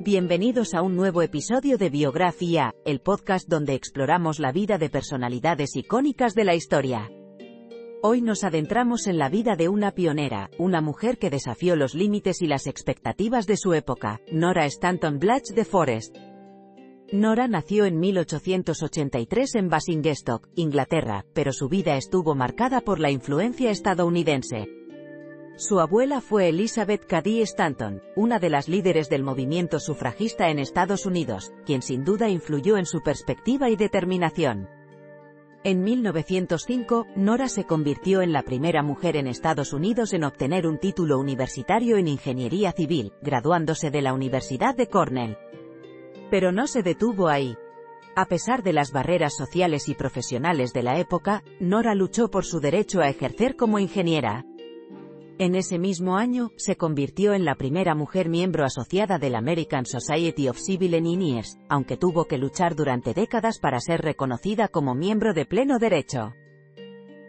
Bienvenidos a un nuevo episodio de Biografía, el podcast donde exploramos la vida de personalidades icónicas de la historia. Hoy nos adentramos en la vida de una pionera, una mujer que desafió los límites y las expectativas de su época, Nora Stanton Blatch de Forest. Nora nació en 1883 en Basingstoke, Inglaterra, pero su vida estuvo marcada por la influencia estadounidense. Su abuela fue Elizabeth Cady Stanton, una de las líderes del movimiento sufragista en Estados Unidos, quien sin duda influyó en su perspectiva y determinación. En 1905, Nora se convirtió en la primera mujer en Estados Unidos en obtener un título universitario en ingeniería civil, graduándose de la Universidad de Cornell. Pero no se detuvo ahí. A pesar de las barreras sociales y profesionales de la época, Nora luchó por su derecho a ejercer como ingeniera. En ese mismo año, se convirtió en la primera mujer miembro asociada del American Society of Civil Engineers, aunque tuvo que luchar durante décadas para ser reconocida como miembro de pleno derecho.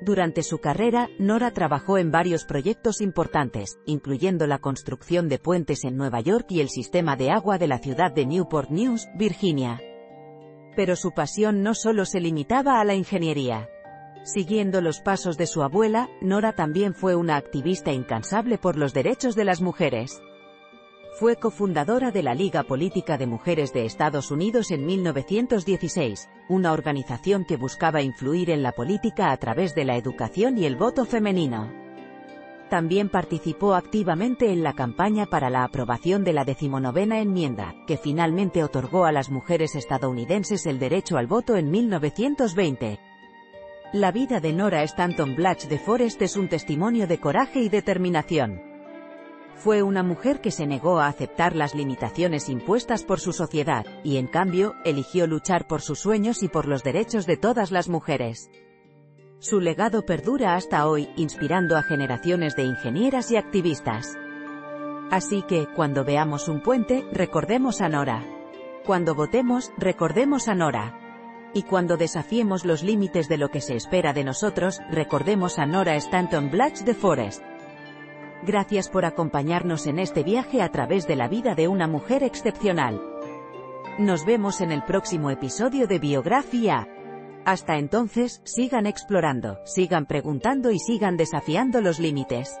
Durante su carrera, Nora trabajó en varios proyectos importantes, incluyendo la construcción de puentes en Nueva York y el sistema de agua de la ciudad de Newport News, Virginia. Pero su pasión no solo se limitaba a la ingeniería. Siguiendo los pasos de su abuela, Nora también fue una activista incansable por los derechos de las mujeres. Fue cofundadora de la Liga Política de Mujeres de Estados Unidos en 1916, una organización que buscaba influir en la política a través de la educación y el voto femenino. También participó activamente en la campaña para la aprobación de la decimonovena enmienda, que finalmente otorgó a las mujeres estadounidenses el derecho al voto en 1920. La vida de Nora Stanton Blatch de Forest es un testimonio de coraje y determinación. Fue una mujer que se negó a aceptar las limitaciones impuestas por su sociedad, y en cambio, eligió luchar por sus sueños y por los derechos de todas las mujeres. Su legado perdura hasta hoy, inspirando a generaciones de ingenieras y activistas. Así que, cuando veamos un puente, recordemos a Nora. Cuando votemos, recordemos a Nora. Y cuando desafiemos los límites de lo que se espera de nosotros, recordemos a Nora Stanton Blatch de Forest. Gracias por acompañarnos en este viaje a través de la vida de una mujer excepcional. Nos vemos en el próximo episodio de Biografía. Hasta entonces, sigan explorando, sigan preguntando y sigan desafiando los límites.